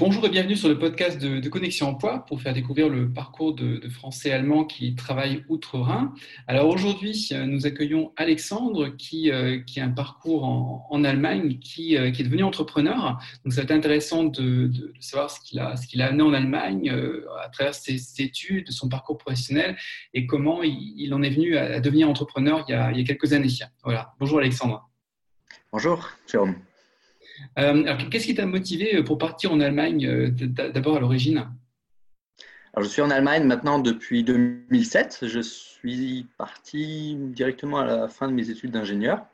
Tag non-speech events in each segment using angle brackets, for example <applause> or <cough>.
Bonjour et bienvenue sur le podcast de, Connexion Emploi pour faire découvrir le parcours de, Français allemands qui travaillent outre-Rhin. Alors aujourd'hui, nous accueillons Alexandre qui, euh, qui a un parcours en, Allemagne, qui, euh, qui, est devenu entrepreneur. Donc ça va être intéressant de, savoir ce qu'il a, amené en Allemagne euh, à travers ses, études, son parcours professionnel et comment il, en est venu à, devenir entrepreneur il y, a, il y a quelques années. Voilà. Bonjour Alexandre. Bonjour Jérôme. Euh, qu'est-ce qui t'a motivé euh, pour partir en Allemagne euh, d'abord à l'origine? Alors, je suis en Allemagne maintenant depuis 2007. Je suis parti directement à la fin de mes études d'ingénieur.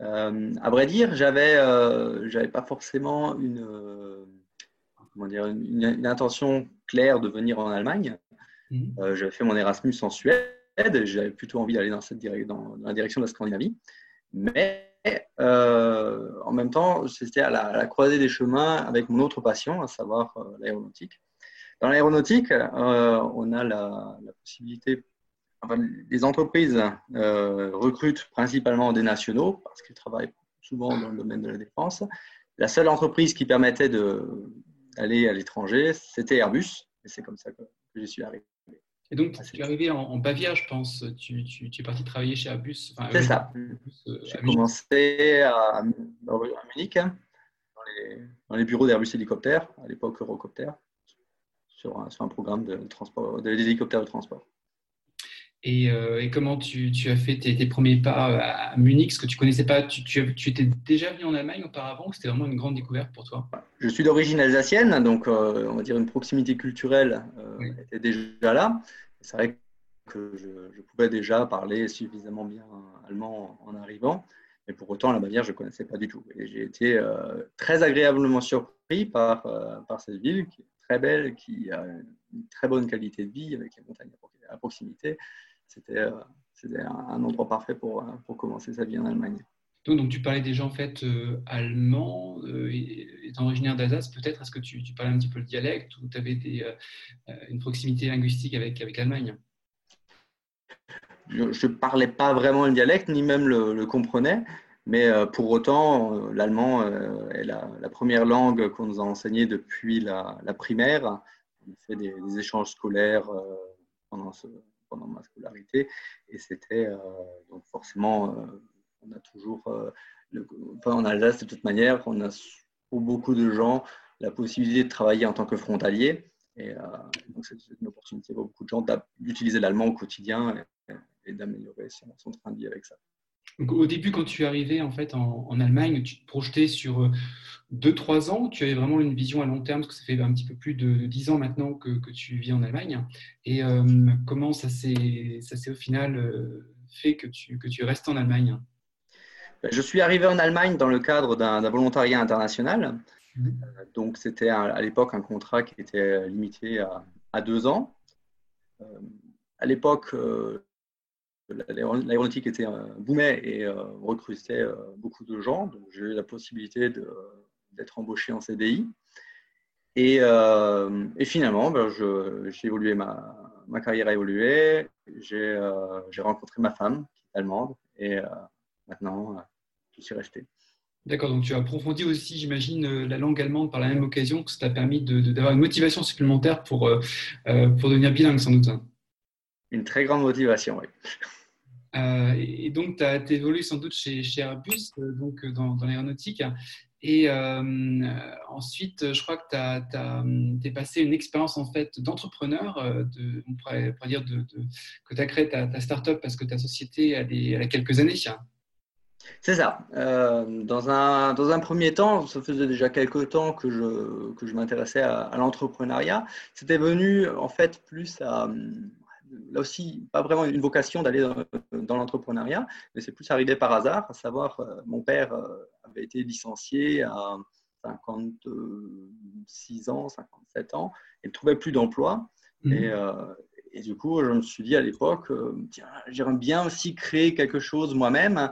à vrai dire, j'avais n'avais pas forcément une, comment dire, une, intention claire de venir en Allemagne. Mhm. j'avais fait mon Erasmus en Suède. J'avais plutôt envie d'aller dans, cette dans la direction de la Scandinavie. Mais euh, en même temps, c'était à, la, croisée des chemins avec mon autre passion, à savoir euh, l'aéronautique. Dans l'aéronautique, euh, on a la, possibilité, enfin, les entreprises recrutent principalement des nationaux parce qu'ils travaillent souvent dans le domaine de la défense. La seule entreprise qui permettait d'aller à l'étranger, c'était Airbus, et c'est comme ça que, que j'y suis arrivé. Et donc, tu es arrivé en, Bavière, je pense. Tu, tu, tu, es parti travailler chez Airbus. c'est ça. Euh, J'ai commencé à, Munich, hein, dans, les, dans, les, bureaux d'Airbus Hélicoptère, à l'époque Eurocopter, sur un, sur un programme de transport, d'hélicoptères de transport. Et, euh, et, comment tu, tu as fait tes, premiers pas euh, à Munich? Ce que tu connaissais pas, tu, tu, étais déjà venu en Allemagne auparavant ou c'était vraiment une grande découverte pour toi? Je suis d'origine alsacienne, donc on va dire une proximité culturelle était déjà là. C'est vrai que je, pouvais déjà parler suffisamment bien allemand en, arrivant, mais pour autant, la Bavière, je ne connaissais pas du tout. Et j'ai été euh, très agréablement surpris par, euh, par cette ville qui est très belle, qui a une très bonne qualité de vie avec les montagnes à proximité. C'était euh, un, endroit parfait pour, pour commencer sa vie en Allemagne. Donc, tu parlais déjà en fait euh, allemand, euh, étant originaire d'Alsace, peut-être est-ce que tu, parlais un petit peu le dialecte ou tu avais euh, une proximité linguistique avec, avec l'Allemagne? Je ne parlais pas vraiment le dialecte, ni même le, comprenais, mais pour autant, l'allemand est la, première langue qu'on nous a enseignée depuis la, primaire. On a fait des, échanges scolaires pendant, pendant, ma scolarité et c'était donc forcément on a toujours, euh, en Alsace de toute manière, on a pour beaucoup de gens la possibilité de travailler en tant que frontalier. Et euh, donc, c'est une opportunité pour beaucoup de gens d'utiliser l'allemand au quotidien et, d'améliorer son, train de vie avec ça. Au début, quand tu es arrivé en, fait, en, Allemagne, tu te projetais sur 2-3 euh, ans. Tu avais vraiment une vision à long terme, parce que ça fait un petit peu plus de 10 ans maintenant que, tu vis en Allemagne. Et comment ça s'est au final fait que tu, que tu restes en Allemagne? Je suis arrivé en Allemagne dans le cadre d'un volontariat international. Euh, donc, c'était à, l'époque un contrat qui était limité à, deux ans. Euh, à l'époque, euh, l'aéronautique était boomait et recrutait beaucoup de gens. J'ai eu la possibilité d'être embauché en CDI. Et, finalement, ben, j'ai évolué, ma, carrière a évolué. J'ai rencontré ma femme, qui est allemande. Et maintenant, je suis resté. D'accord, donc tu as approfondi aussi, j'imagine, euh, la langue allemande par la même occasion, que ça t'a permis d'avoir une motivation supplémentaire pour, euh, euh, pour devenir bilingue, sans doute. Une très grande motivation, oui. et donc, tu as évolué sans doute chez, chez Airbus, donc dans, l'aéronautique. Et ensuite, je crois que tu es passé une expérience en fait d'entrepreneur, on pourrait, dire de, que tu as créé ta, ta start-up parce que ta société a, des, a quelques années. C'est ça. Euh, dans, un, dans un premier temps, ça faisait déjà quelques temps que je, que je m'intéressais à, l'entrepreneuriat. C'était venu en fait plus à, là aussi, pas vraiment une vocation d'aller dans, l'entrepreneuriat, mais c'est plus arrivé par hasard, à savoir, euh, mon père euh, avait été licencié à 56 ans, 57 ans, et ne trouvait plus d'emploi. Mmh. Et, et, du coup, je me suis dit à l'époque, j'aimerais bien aussi créer quelque chose moi-même.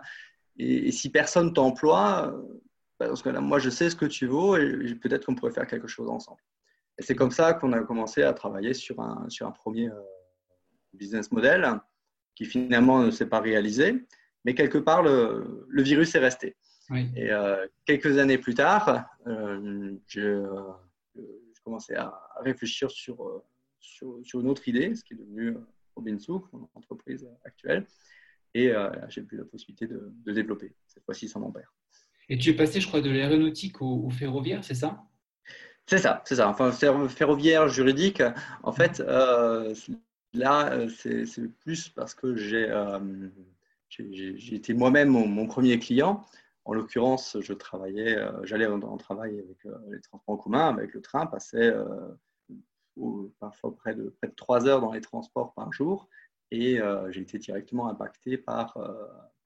Et, si personne t'emploie, euh, bah, parce que là, moi, je sais ce que tu vaux et peut-être qu'on pourrait faire quelque chose ensemble. Et c'est comme ça qu'on a commencé à travailler sur un, sur un premier euh, business model qui finalement ne s'est pas réalisé, mais quelque part, le, le virus est resté. Et euh, quelques années plus tard, je, je commençais à réfléchir sur, sur, sur, une autre idée, ce qui est devenu Robin Souk, mon entreprise actuelle. Et j'ai eu la possibilité de, de développer, cette fois-ci sans mon père. Et tu es passé, je crois, de l'aéronautique au, ferroviaire, c'est ça? C'est ça, c'est ça. Enfin, ferroviaire, juridique. En fait, euh, là, c'est plus parce que j'ai euh, été moi-même mon, premier client. En l'occurrence, je travaillais, euh, j'allais en, travail avec les transports en commun, avec le train, passait parfois près de, près de 3 heures dans les transports par jour et j'ai été directement impacté par,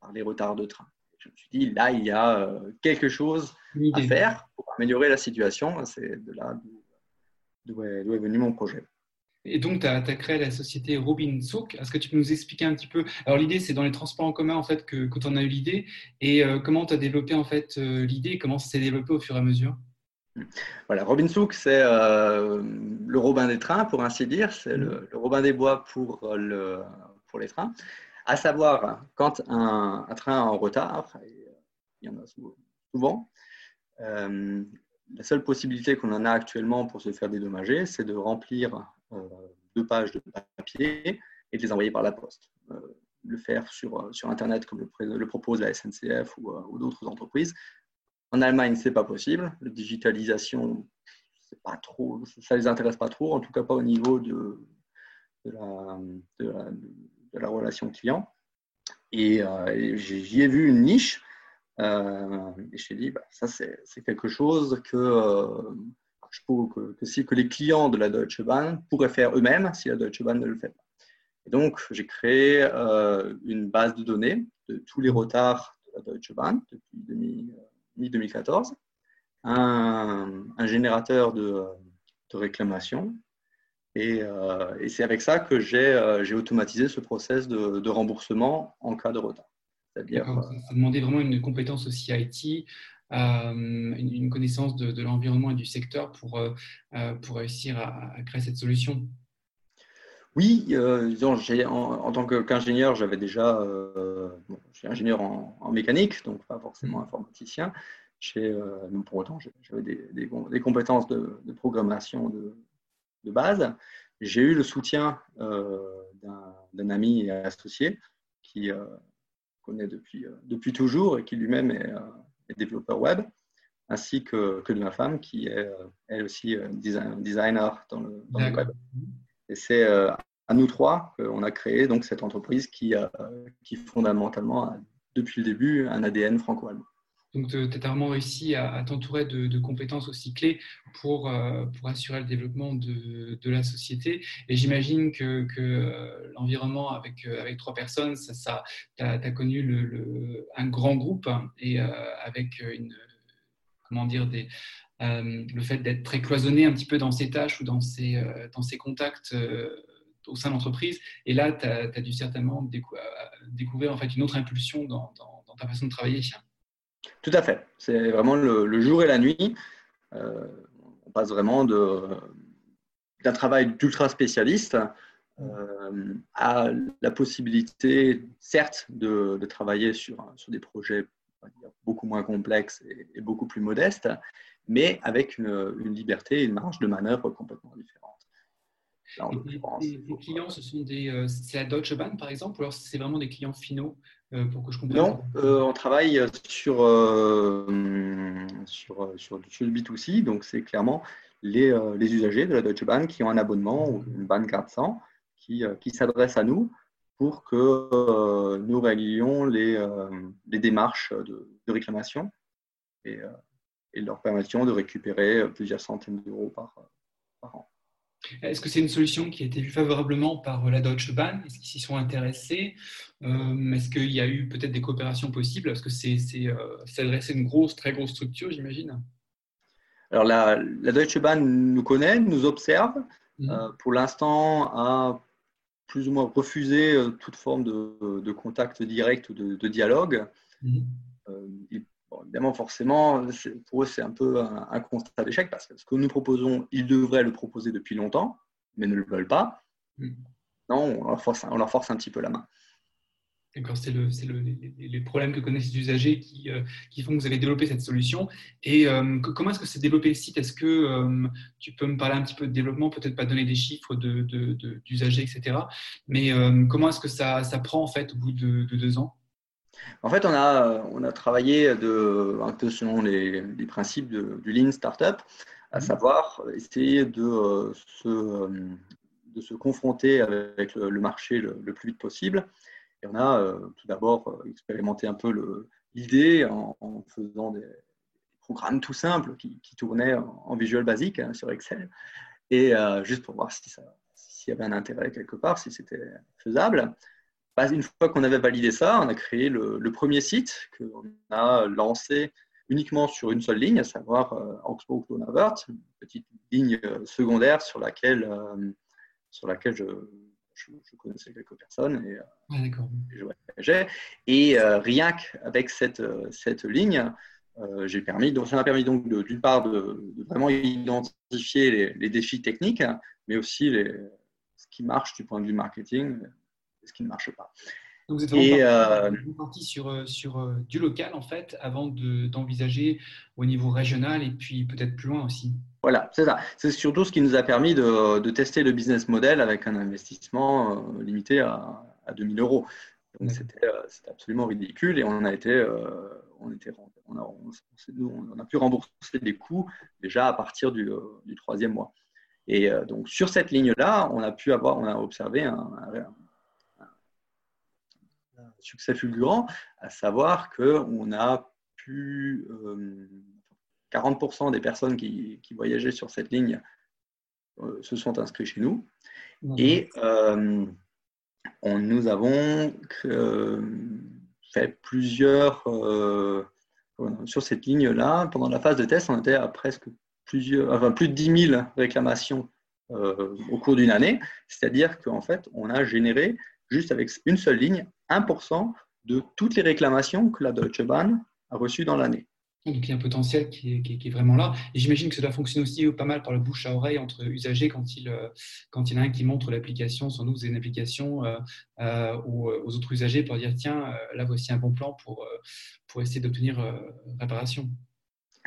par les retards de train je me suis dit, là, il y a euh, quelque chose à faire pour améliorer la situation. C'est de là d'où est, venu mon projet. Et donc, tu as, créé la société Robin Souk. Est-ce que tu peux nous expliquer un petit peu? Alors, l'idée, c'est dans les transports en commun en fait, que, que tu en as eu l'idée. Et euh, comment tu as développé en fait, euh, l'idée Comment ça s'est développé au fur et à mesure? Voilà, Robin Souk, c'est le Robin des trains, pour ainsi dire. C'est le, Robin des bois pour, le, pour les trains. À savoir, quand un, train est en retard, et euh, il y en a souvent, euh, la seule possibilité qu'on en a actuellement pour se faire dédommager, c'est de remplir euh, deux pages de papier et de les envoyer par la poste. le faire sur, sur Internet comme le, propose la SNCF ou, d'autres entreprises. En Allemagne, ce n'est pas possible. La digitalisation, pas trop, ça ne les intéresse pas trop, en tout cas pas au niveau de, la, relation client. Et euh, j'y ai vu une niche. Euh, et je dit, bah, ça, c'est quelque chose que, euh, que, si, que les clients de la Deutsche Bahn pourraient faire eux-mêmes si la Deutsche Bahn ne le fait pas. Et donc, j'ai créé une base de données de tous les retards de la Deutsche Bahn depuis mi-2014, un, générateur de, de réclamation euh, et, c'est avec ça que euh, j'ai automatisé ce process de, remboursement en cas de retard. C'est-à-dire, ça, demandait vraiment une compétence aussi IT, euh, une, connaissance de, l'environnement et du secteur pour, pour réussir à, créer cette solution. Oui, disons, en, en, tant qu'ingénieur, j'avais déjà, je suis ingénieur en, mécanique, donc pas forcément informaticien. pour autant, j'avais des, des, compétences de, de programmation de, de base. J'ai eu le soutien euh, d'un ami et associé qui euh, connaît depuis, euh, depuis toujours et qui lui-même est, développeur web, ainsi que, que, de ma femme qui est elle aussi designer dans le, web. Et c'est à nous trois qu'on a créé donc cette entreprise qui, qui fondamentalement a depuis le début un ADN franco-allemand. Donc, tu as vraiment réussi à, t'entourer de, compétences aussi clés pour, euh, pour assurer le développement de, la société. Et j'imagine que, euh, l'environnement avec, euh, avec trois personnes, ça, ça tu as, connu un grand groupe et avec comment dire, le fait d'être très cloisonné un petit peu dans ses tâches ou dans ses, dans ses contacts au sein de l'entreprise. Et là, tu as, dû certainement découvrir en fait, une autre impulsion dans ta façon de travailler. Tout à fait. C'est vraiment le, jour et la nuit. Euh, on passe vraiment d'un travail d'ultra spécialiste euh, à la possibilité, certes, de, travailler sur, sur, des projets beaucoup moins complexes et, beaucoup plus modestes, mais avec une, liberté et une marge de manœuvre complètement différente. les, clients, ce sont des, euh, c'est la Deutsche Bahn par exemple, ou alors c'est vraiment des clients finaux comprenne Non, euh, on travaille sur, euh, sur, sur, le B2C, donc c'est clairement les, usagers de la Deutsche Bahn qui ont un abonnement ou une Bahn 400 qui, qui s'adressent à nous pour que nous réglions les, démarches de, réclamation et, leur permettions de récupérer plusieurs centaines d'euros par an. Est-ce que c'est une solution qui a été vue favorablement par la Deutsche Bahn? Est-ce qu'ils s'y sont intéressés? Euh, Est-ce qu'il y a eu peut-être des coopérations possibles? Parce que c'est euh, une grosse, très grosse structure, j'imagine. Alors la, Deutsche Bahn nous connaît, nous observe. Euh, pour l'instant, a plus ou moins refusé toute forme de, contact direct ou de, dialogue. Mhm évidemment, forcément, pour eux, c'est un peu un, constat d'échec parce que ce que nous proposons, ils devraient le proposer depuis longtemps, mais ne le veulent pas. Hmm. Non, on leur, force, on leur force un petit peu la main. D'accord, c'est le, le, les, problèmes que connaissent les usagers qui, euh, qui, font que vous avez développé cette solution. Et euh, comment est-ce que c'est développé le site? Est-ce que euh, tu peux me parler un petit peu de développement, peut-être pas donner des chiffres d'usagers, de, etc. Mais comment est-ce que ça, ça, prend en fait au bout de, deux ans? En fait, on a, on a travaillé de, un peu selon les, les principes du Lean Startup, à mmh. savoir essayer de se, de se confronter avec le, marché le, le, plus vite possible et on a euh, tout d'abord euh, expérimenté un peu l'idée en, faisant des programmes tout simples qui, tournaient en, Visual Basic hein, sur Excel, et euh, juste pour voir si s'il y avait un intérêt quelque part, si c'était faisable. Bah, une fois qu'on avait validé ça, on a créé le, premier site qu'on a lancé uniquement sur une seule ligne, à savoir euh, Augsburg une petite ligne secondaire sur laquelle, sur laquelle je, je, connaissais quelques personnes et, ah, je voyageais. Et euh, rien qu'avec cette, euh, cette ligne, euh, j'ai permis, donc, ça m'a permis donc d'une part de, vraiment identifier les, défis techniques, mais aussi les, ce qui marche du point de vue marketing et ce qui ne marche pas. Donc vous êtes vraiment parti, sur, sur du local en fait, avant d'envisager au niveau régional et puis peut-être plus loin aussi. Voilà, c'est ça. C'est surtout ce qui nous a permis de, tester le business model avec un investissement euh, limité à, à 2000 euros. Donc euh, c'était absolument ridicule et on a été, euh, on, était, on, a, on, a, pu rembourser des coûts déjà à partir du, troisième mois. Et donc sur cette ligne-là, on a pu avoir, on a observé un, succès fulgurant, à savoir qu'on a pu 40% des personnes qui, voyageaient sur cette ligne euh, se sont inscrits chez nous. Et euh, on, nous avons euh, fait plusieurs. sur cette ligne-là, pendant la phase de test, on était à presque plusieurs, enfin, plus de 10 000 réclamations au cours d'une année. C'est-à-dire qu'en fait, on a généré, juste avec une seule ligne, 1% de toutes les réclamations que la Deutsche Bahn a reçues dans l'année. Donc il y a un potentiel qui est, vraiment là. Et j'imagine que ça doit fonctionner aussi pas mal par le bouche à oreille entre usagers quand il, euh, quand il y en a un qui montre l'application, sans doute une application euh, euh, aux, autres usagers pour dire tiens, là voici un bon plan pour, pour essayer d'obtenir réparation.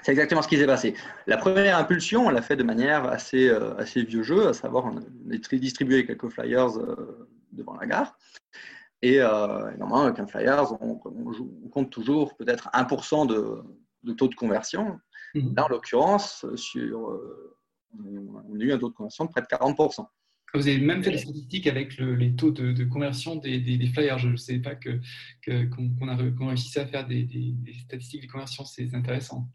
C'est exactement ce qui s'est passé. La première impulsion, on l'a fait de manière assez, assez vieux jeu, à savoir on a distribué quelques flyers devant la gare. Et normalement, avec un flyers, on, on compte toujours peut-être 1% de, de taux de conversion. Mhm. Là, en l'occurrence, sur, euh, on a eu un taux de conversion de près de 40%. Vous avez même fait des statistiques avec les taux de, conversion des, flyers. Je ne sais pas qu'on que, qu'on a, réussi à faire des, statistiques de conversion. C'est intéressant.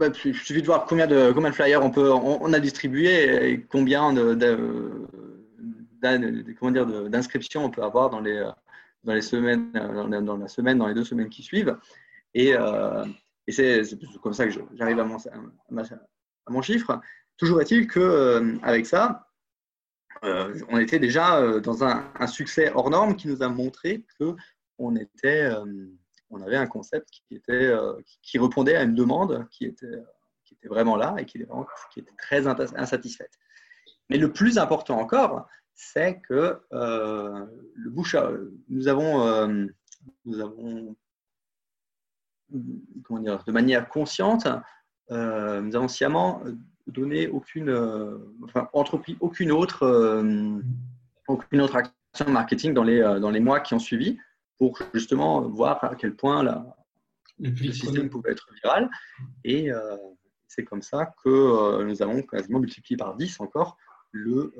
Bah, il suffit de voir combien de, combien de flyers on, peut, on, a distribué et combien d'inscriptions on peut avoir dans les, dans les semaines, dans, la semaine, dans les deux semaines qui suivent. Et, euh, c'est comme ça que j'arrive à, mon, chiffre. Toujours est-il qu'avec euh, ça, euh, on était déjà dans un, succès hors norme qui nous a montré qu'on était, on avait un concept qui, était, qui répondait à une demande qui était, vraiment là et qui était très insatisfaite. Mais le plus important encore, c'est que le bouche nous avons, nous avons comment dire, de manière consciente, euh, nous avons sciemment donné aucune, euh, enfin, entrepris aucune autre, euh, aucune autre action marketing dans les, dans les mois qui ont suivi pour justement voir à quel point la, le système pouvait être viral. Et c'est comme ça que nous avons quasiment multiplié par 10 encore le,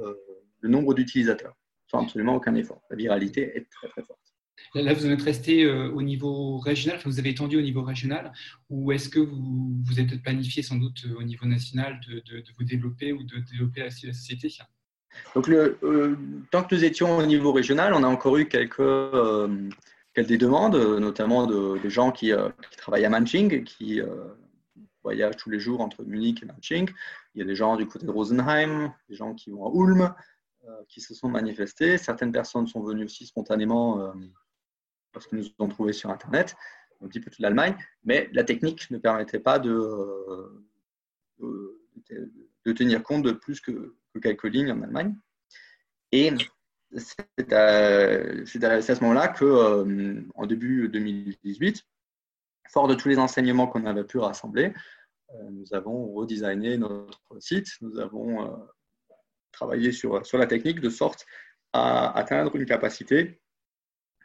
le nombre d'utilisateurs sans absolument aucun effort. La viralité est très très forte. Là, vous êtes resté euh, au niveau régional, vous avez étendu au niveau régional, ou est-ce que vous, vous êtes planifié sans doute euh, au niveau national de, vous développer ou de développer la, société? Donc, le, euh, tant que nous étions au niveau régional, on a encore eu quelques, quelques demandes, notamment de, gens qui, travaillent à Manching, qui voyagent tous les jours entre Munich et Manching. Il y a des gens du côté de Rosenheim, des gens qui vont à Ulm, qui se sont manifestés. Certaines personnes sont venues aussi spontanément parce que nous avons trouvé sur Internet, un petit peu toute l'Allemagne, mais la technique ne permettait pas de, de, tenir compte de plus que, quelques lignes en Allemagne. Et c'est à, ce moment-là que, en début 2018, fort de tous les enseignements qu'on avait pu rassembler, nous avons redesigné notre site, nous avons travaillé sur, sur la technique de sorte à atteindre une capacité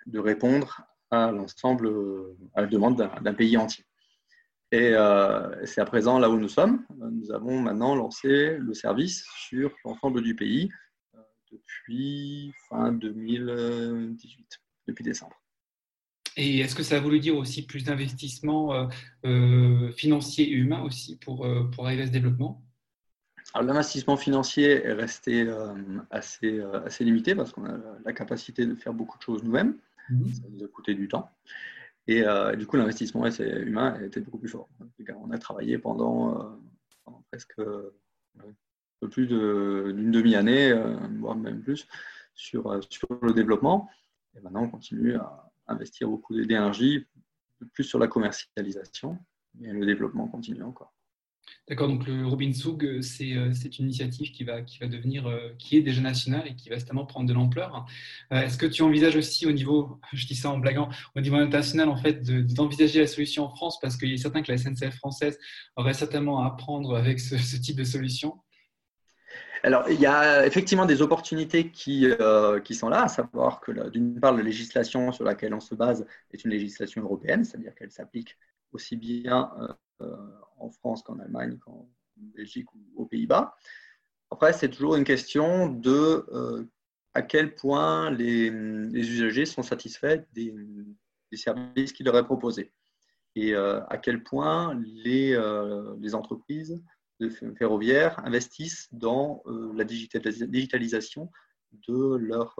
de répondre à l'ensemble, à la demande d'un pays entier. Et euh, c'est à présent là où nous sommes. Nous avons maintenant lancé le service sur l'ensemble du pays euh, depuis fin 2018, depuis décembre. Et est-ce que ça a voulu dire aussi plus d'investissement euh, financier et humain aussi pour, pour arriver à ce développement? L'investissement financier est resté assez, assez limité parce qu'on a la capacité de faire beaucoup de choses nous-mêmes. Mhm. Ça nous a coûté du temps. Et euh, du coup, l'investissement humain était beaucoup plus fort. On a travaillé pendant, euh, presque un peu plus d'une demi-année, euh, voire même plus, sur, sur le développement. Et maintenant, on continue à investir beaucoup d'énergie, plus sur la commercialisation, et le développement continue encore. D'accord, donc le Robin Soug, euh, euh, c'est une initiative qui va, qui va devenir, euh, qui est déjà nationale et qui va certainement prendre de l'ampleur. Est-ce que tu envisages aussi au niveau, <laughs> je dis ça en blaguant, au niveau international, en fait, d'envisager la solution en France? Parce qu'il est certain que la SNCF française aurait certainement à apprendre avec ce, type de solution. Alors, il y a effectivement des opportunités qui, qui sont là, à savoir que d'une part, la législation sur laquelle on se base est une législation européenne, c'est-à-dire qu'elle s'applique aussi bien en France qu'en Allemagne, qu'en Belgique ou aux Pays-Bas. Après, c'est toujours une question de euh, à quel point les, usagers sont satisfaits des, services qui leur est proposés et euh, à quel point les, les entreprises ferroviaires investissent dans la digitalisation de leur,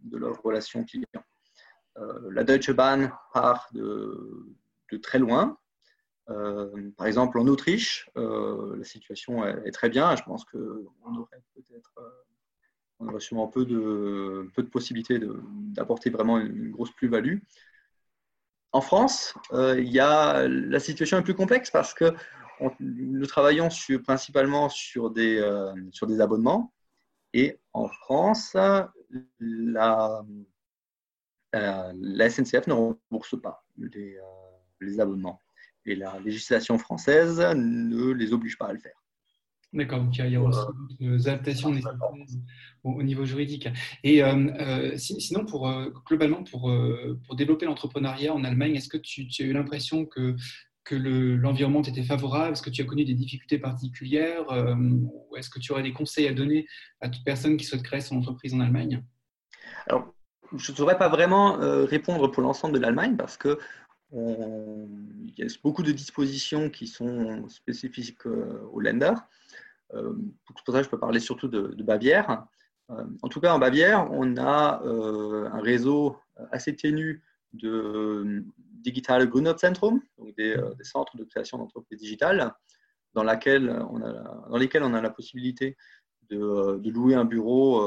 de leur relation client. la Deutsche Bahn part de, très loin, euh, par exemple, en Autriche, euh, la situation est, très bien. Je pense qu'on euh, aurait sûrement peu de, possibilités d'apporter vraiment une, grosse plus-value. En France, la situation est plus complexe parce que nous travaillons principalement sur des, abonnements. Et en France, la, SNCF ne rembourse pas les abonnements et la législation française ne les oblige pas à le faire. D'accord, donc il y a aussi des adaptations au, niveau juridique. Et euh, euh, sinon, pour, euh, globalement, pour, pour développer l'entrepreneuriat en Allemagne, est-ce que tu, as eu l'impression que, que l'environnement était favorable? Est-ce que tu as connu des difficultés particulières? Ou est-ce que tu aurais des conseils à donner à toute personne qui souhaite créer son entreprise en Allemagne? Alors, je ne saurais pas vraiment répondre pour l'ensemble de l'Allemagne parce que il y a beaucoup de dispositions qui sont spécifiques euh, au Länder. Euh, pour ça, je peux parler surtout de, Bavière. Euh, en tout cas, en Bavière, on a un réseau assez ténu de Digitale Gründerzentrum, donc des, centres de création d'entreprises digitales, dans lesquels on a la possibilité de, de louer un bureau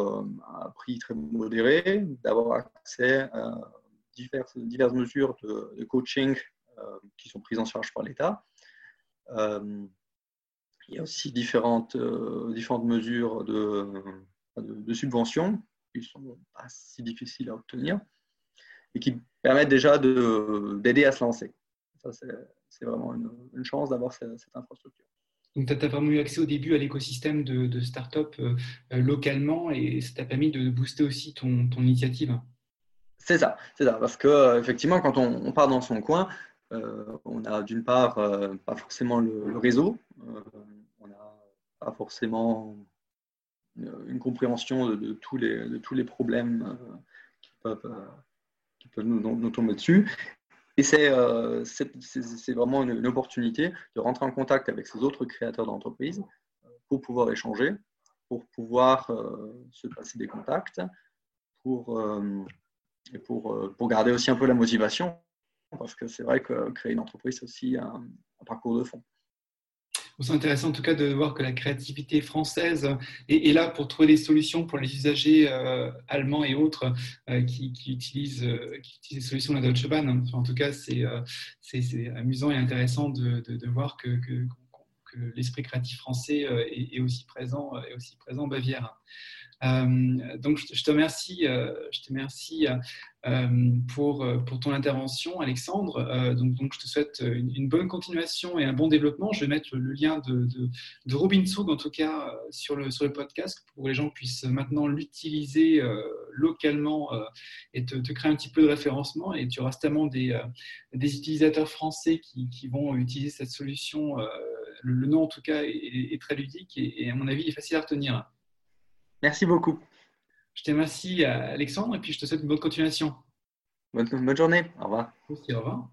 à prix très modéré, d'avoir accès à diverses, mesures de, coaching euh, qui sont prises en charge par l'État. Euh, il y a aussi différentes, euh, mesures de, de, subventions qui ne sont pas si difficiles à obtenir et qui permettent déjà d'aider à se lancer. C'est vraiment une, chance d'avoir cette, infrastructure. Donc, tu as vraiment eu accès au début à l'écosystème de, de start-up localement et ça t'a permis de booster aussi ton initiative. C'est ça, c'est ça. Parce que euh, effectivement, quand on, part dans son coin, euh, on a d'une part euh, pas forcément le, réseau, on n'a pas forcément une, compréhension de, tous les, problèmes qui peuvent, peuvent nous, tomber dessus. Et c'est vraiment une, une, opportunité de rentrer en contact avec ces autres créateurs d'entreprises pour pouvoir échanger, pour pouvoir se passer des contacts, pour et pour, euh, pour garder aussi un peu la motivation, parce que c'est vrai que créer une entreprise, c'est aussi un, parcours de fond. C'est intéressant en tout cas de voir que la créativité française est, là pour trouver des solutions pour les usagers euh, allemands et autres euh, qui, utilisent, qui utilisent les solutions de la Deutsche Bahn. en tout cas, c'est amusant et intéressant de, de, voir que, que, l'esprit créatif français est, aussi présent, est aussi présent en Bavière. Euh, donc, je te remercie, euh, je te remercie euh, pour, pour ton intervention, Alexandre. donc, je te souhaite une, bonne continuation et un bon développement. Je vais mettre le, lien de, de, Robin en tout cas, sur le, sur le podcast pour que les gens puissent maintenant l'utiliser localement et te, créer un petit peu de référencement. Et tu auras certainement des, des utilisateurs français qui, qui, vont utiliser cette solution. Le, nom, en tout cas, est, très ludique et, à mon avis, est facile à retenir. Merci beaucoup. Je te remercie, Alexandre, et puis je te souhaite une bonne continuation. Bonne, journée. Au revoir. au revoir.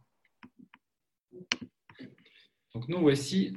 Donc nous voici.